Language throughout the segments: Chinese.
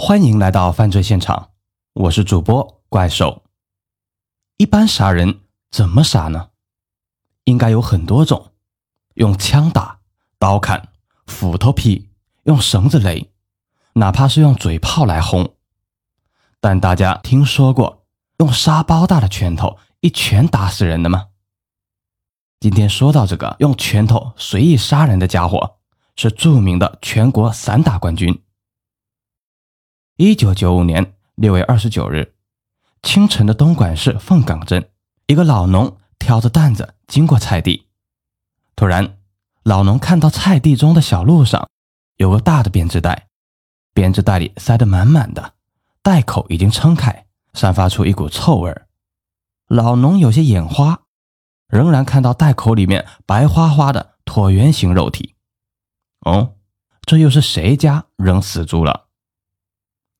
欢迎来到犯罪现场，我是主播怪兽。一般杀人怎么杀呢？应该有很多种：用枪打、刀砍、斧头劈、用绳子勒，哪怕是用嘴炮来轰。但大家听说过用沙包大的拳头一拳打死人的吗？今天说到这个用拳头随意杀人的家伙，是著名的全国散打冠军。一九九五年六月二十九日清晨的东莞市凤岗镇，一个老农挑着担子经过菜地，突然，老农看到菜地中的小路上有个大的编织袋，编织袋里塞得满满的，袋口已经撑开，散发出一股臭味儿。老农有些眼花，仍然看到袋口里面白花花的椭圆形肉体。哦，这又是谁家扔死猪了？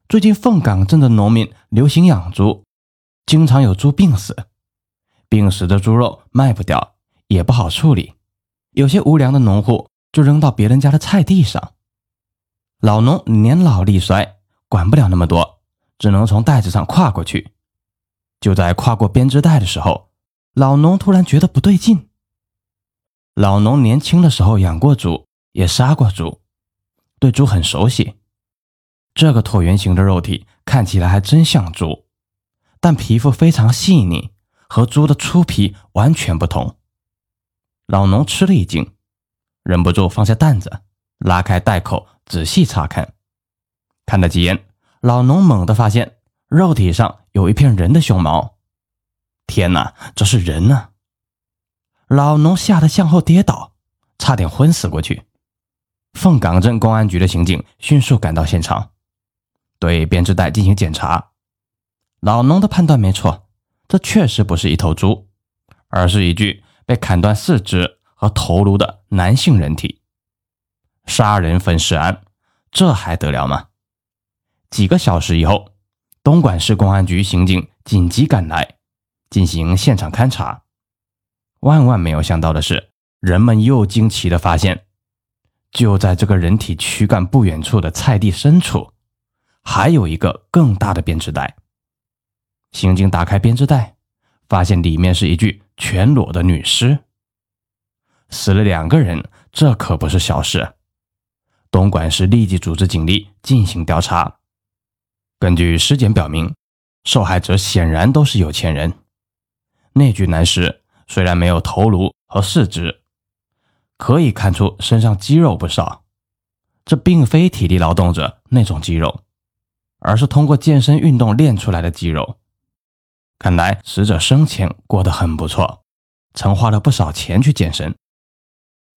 最近凤岗镇的农民流行养猪，经常有猪病死，病死的猪肉卖不掉，也不好处理，有些无良的农户就扔到别人家的菜地上。老农年老力衰，管不了那么多，只能从袋子上跨过去。就在跨过编织袋的时候，老农突然觉得不对劲。老农年轻的时候养过猪，也杀过猪，对猪很熟悉。这个椭圆形的肉体看起来还真像猪，但皮肤非常细腻，和猪的粗皮完全不同。老农吃了一惊，忍不住放下担子，拉开袋口仔细查看。看了几眼，老农猛地发现肉体上有一片人的胸毛。天哪，这是人啊！老农吓得向后跌倒，差点昏死过去。凤岗镇公安局的刑警迅速赶到现场。对编织袋进行检查，老农的判断没错，这确实不是一头猪，而是一具被砍断四肢和头颅的男性人体。杀人分尸案，这还得了吗？几个小时以后，东莞市公安局刑警紧急赶来进行现场勘查。万万没有想到的是，人们又惊奇的发现，就在这个人体躯干不远处的菜地深处。还有一个更大的编织袋。刑警打开编织袋，发现里面是一具全裸的女尸。死了两个人，这可不是小事。东莞市立即组织警力进行调查。根据尸检表明，受害者显然都是有钱人。那具男尸虽然没有头颅和四肢，可以看出身上肌肉不少。这并非体力劳动者那种肌肉。而是通过健身运动练出来的肌肉。看来死者生前过得很不错，曾花了不少钱去健身。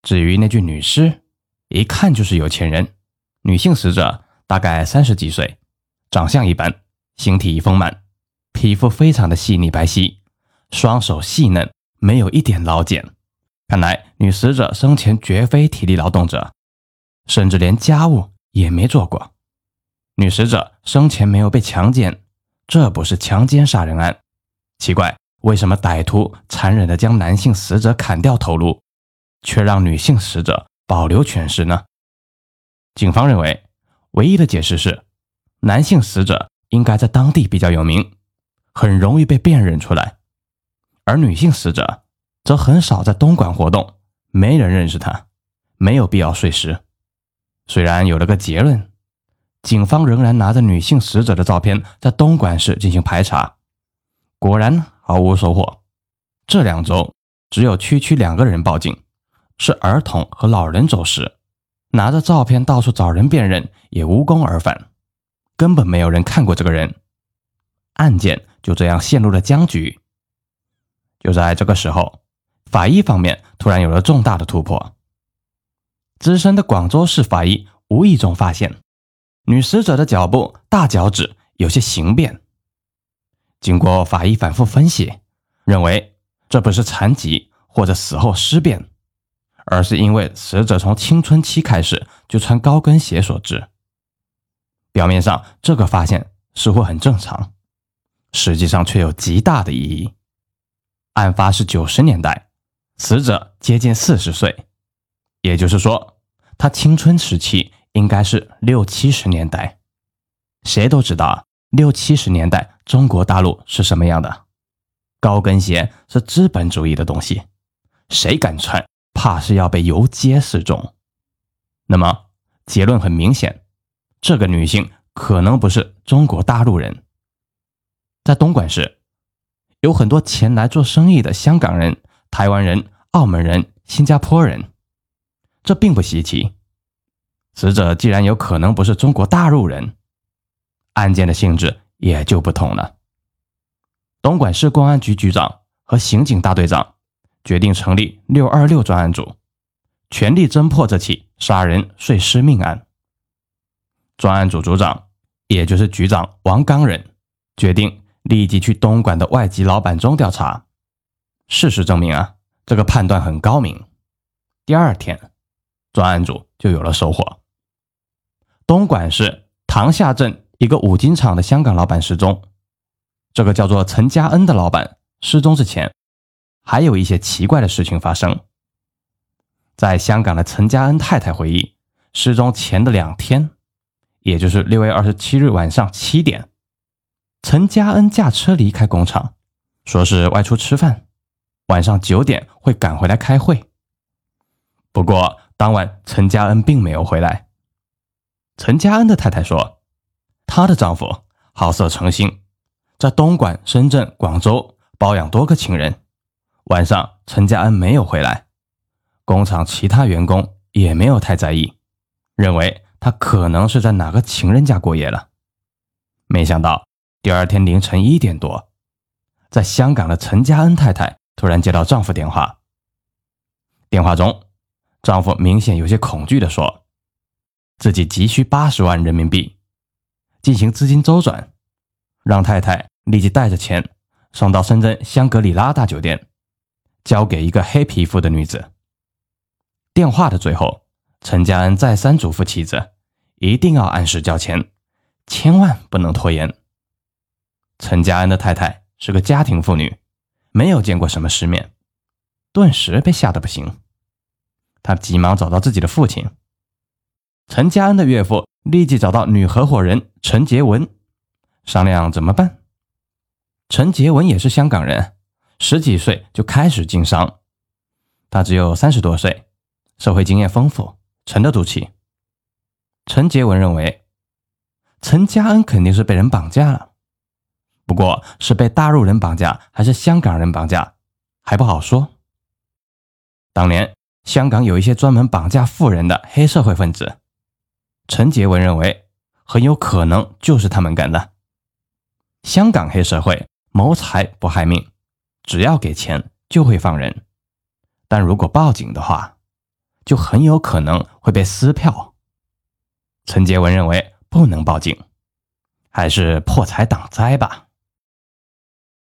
至于那具女尸，一看就是有钱人。女性死者大概三十几岁，长相一般，形体丰满，皮肤非常的细腻白皙，双手细嫩，没有一点老茧。看来女死者生前绝非体力劳动者，甚至连家务也没做过。女死者生前没有被强奸，这不是强奸杀人案。奇怪，为什么歹徒残忍地将男性死者砍掉头颅，却让女性死者保留全尸呢？警方认为，唯一的解释是，男性死者应该在当地比较有名，很容易被辨认出来，而女性死者则很少在东莞活动，没人认识她，没有必要碎尸。虽然有了个结论。警方仍然拿着女性死者的照片在东莞市进行排查，果然毫无收获。这两周只有区区两个人报警，是儿童和老人走失，拿着照片到处找人辨认也无功而返，根本没有人看过这个人。案件就这样陷入了僵局。就在这个时候，法医方面突然有了重大的突破。资深的广州市法医无意中发现。女死者的脚部大脚趾有些形变，经过法医反复分析，认为这不是残疾或者死后尸变，而是因为死者从青春期开始就穿高跟鞋所致。表面上这个发现似乎很正常，实际上却有极大的意义。案发是九十年代，死者接近四十岁，也就是说，他青春时期。应该是六七十年代，谁都知道六七十年代中国大陆是什么样的，高跟鞋是资本主义的东西，谁敢穿，怕是要被游街示众。那么结论很明显，这个女性可能不是中国大陆人。在东莞市，有很多前来做生意的香港人、台湾人、澳门人、新加坡人，这并不稀奇。死者既然有可能不是中国大陆人，案件的性质也就不同了。东莞市公安局局长和刑警大队长决定成立“六二六”专案组，全力侦破这起杀人碎尸命案。专案组组长，也就是局长王刚人，决定立即去东莞的外籍老板中调查。事实证明啊，这个判断很高明。第二天，专案组就有了收获。东莞市塘下镇一个五金厂的香港老板失踪。这个叫做陈家恩的老板失踪之前，还有一些奇怪的事情发生。在香港的陈家恩太太回忆，失踪前的两天，也就是六月二十七日晚上七点，陈家恩驾车离开工厂，说是外出吃饭，晚上九点会赶回来开会。不过当晚陈家恩并没有回来。陈家恩的太太说：“她的丈夫好色成性，在东莞、深圳、广州包养多个情人。晚上陈家恩没有回来，工厂其他员工也没有太在意，认为他可能是在哪个情人家过夜了。没想到第二天凌晨一点多，在香港的陈家恩太太突然接到丈夫电话。电话中，丈夫明显有些恐惧地说。”自己急需八十万人民币进行资金周转，让太太立即带着钱送到深圳香格里拉大酒店，交给一个黑皮肤的女子。电话的最后，陈家恩再三嘱咐妻子一定要按时交钱，千万不能拖延。陈家恩的太太是个家庭妇女，没有见过什么世面，顿时被吓得不行。她急忙找到自己的父亲。陈家恩的岳父立即找到女合伙人陈杰文，商量怎么办。陈杰文也是香港人，十几岁就开始经商，他只有三十多岁，社会经验丰富，沉得住气。陈杰文认为，陈家恩肯定是被人绑架了，不过是被大陆人绑架还是香港人绑架，还不好说。当年香港有一些专门绑架富人的黑社会分子。陈杰文认为，很有可能就是他们干的。香港黑社会谋财不害命，只要给钱就会放人，但如果报警的话，就很有可能会被撕票。陈杰文认为不能报警，还是破财挡灾吧。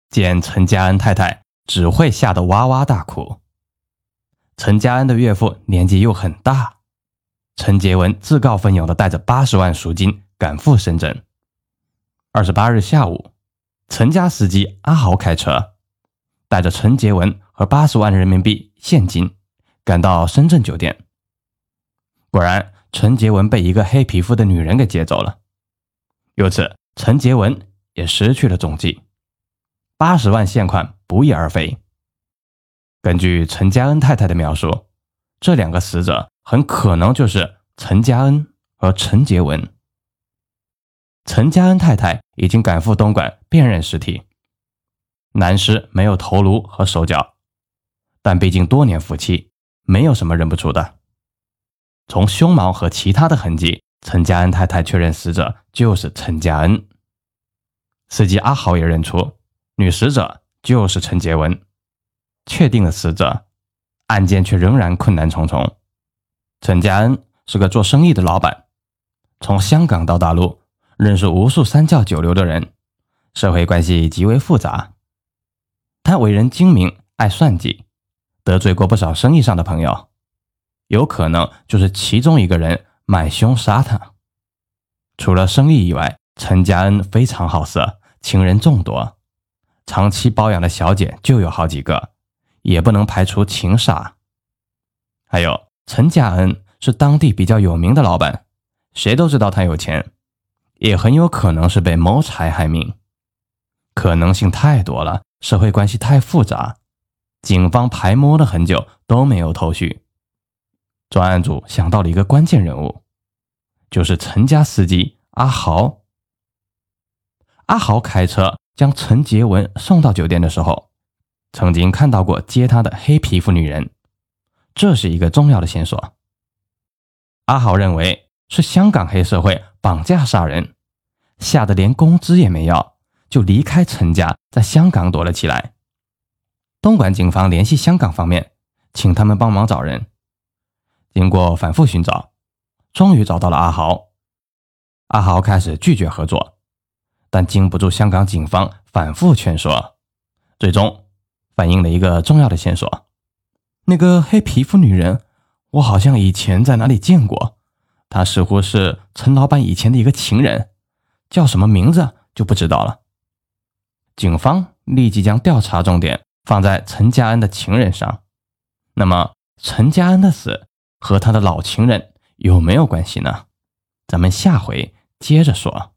见陈家恩太太只会吓得哇哇大哭，陈家恩的岳父年纪又很大。陈杰文自告奋勇地带着八十万赎金赶赴深圳。二十八日下午，陈家司机阿豪开车，带着陈杰文和八十万人民币现金赶到深圳酒店。果然，陈杰文被一个黑皮肤的女人给劫走了。由此，陈杰文也失去了踪迹，八十万现款不翼而飞。根据陈家恩太太的描述，这两个死者。很可能就是陈家恩和陈杰文。陈家恩太太已经赶赴东莞辨认尸体，男尸没有头颅和手脚，但毕竟多年夫妻，没有什么认不出的。从胸毛和其他的痕迹，陈家恩太太确认死者就是陈家恩。司机阿豪也认出女死者就是陈杰文，确定了死者，案件却仍然困难重重。陈家恩是个做生意的老板，从香港到大陆，认识无数三教九流的人，社会关系极为复杂。他为人精明，爱算计，得罪过不少生意上的朋友，有可能就是其中一个人买凶杀他。除了生意以外，陈家恩非常好色，情人众多，长期包养的小姐就有好几个，也不能排除情杀。还有。陈家恩是当地比较有名的老板，谁都知道他有钱，也很有可能是被谋财害命。可能性太多了，社会关系太复杂，警方排摸了很久都没有头绪。专案组想到了一个关键人物，就是陈家司机阿豪。阿豪开车将陈杰文送到酒店的时候，曾经看到过接他的黑皮肤女人，这是一个重要的线索。阿豪认为是香港黑社会绑架杀人，吓得连工资也没要，就离开陈家，在香港躲了起来。东莞警方联系香港方面，请他们帮忙找人。经过反复寻找，终于找到了阿豪。阿豪开始拒绝合作。但经不住香港警方反复劝说，最终反映了一个重要的线索：那个黑皮肤女人，我好像以前在哪里见过。她似乎是陈老板以前的一个情人，叫什么名字就不知道了。警方立即将调查重点放在陈家恩的情人上。那么，陈家恩的死和他的老情人有没有关系呢？咱们下回接着说。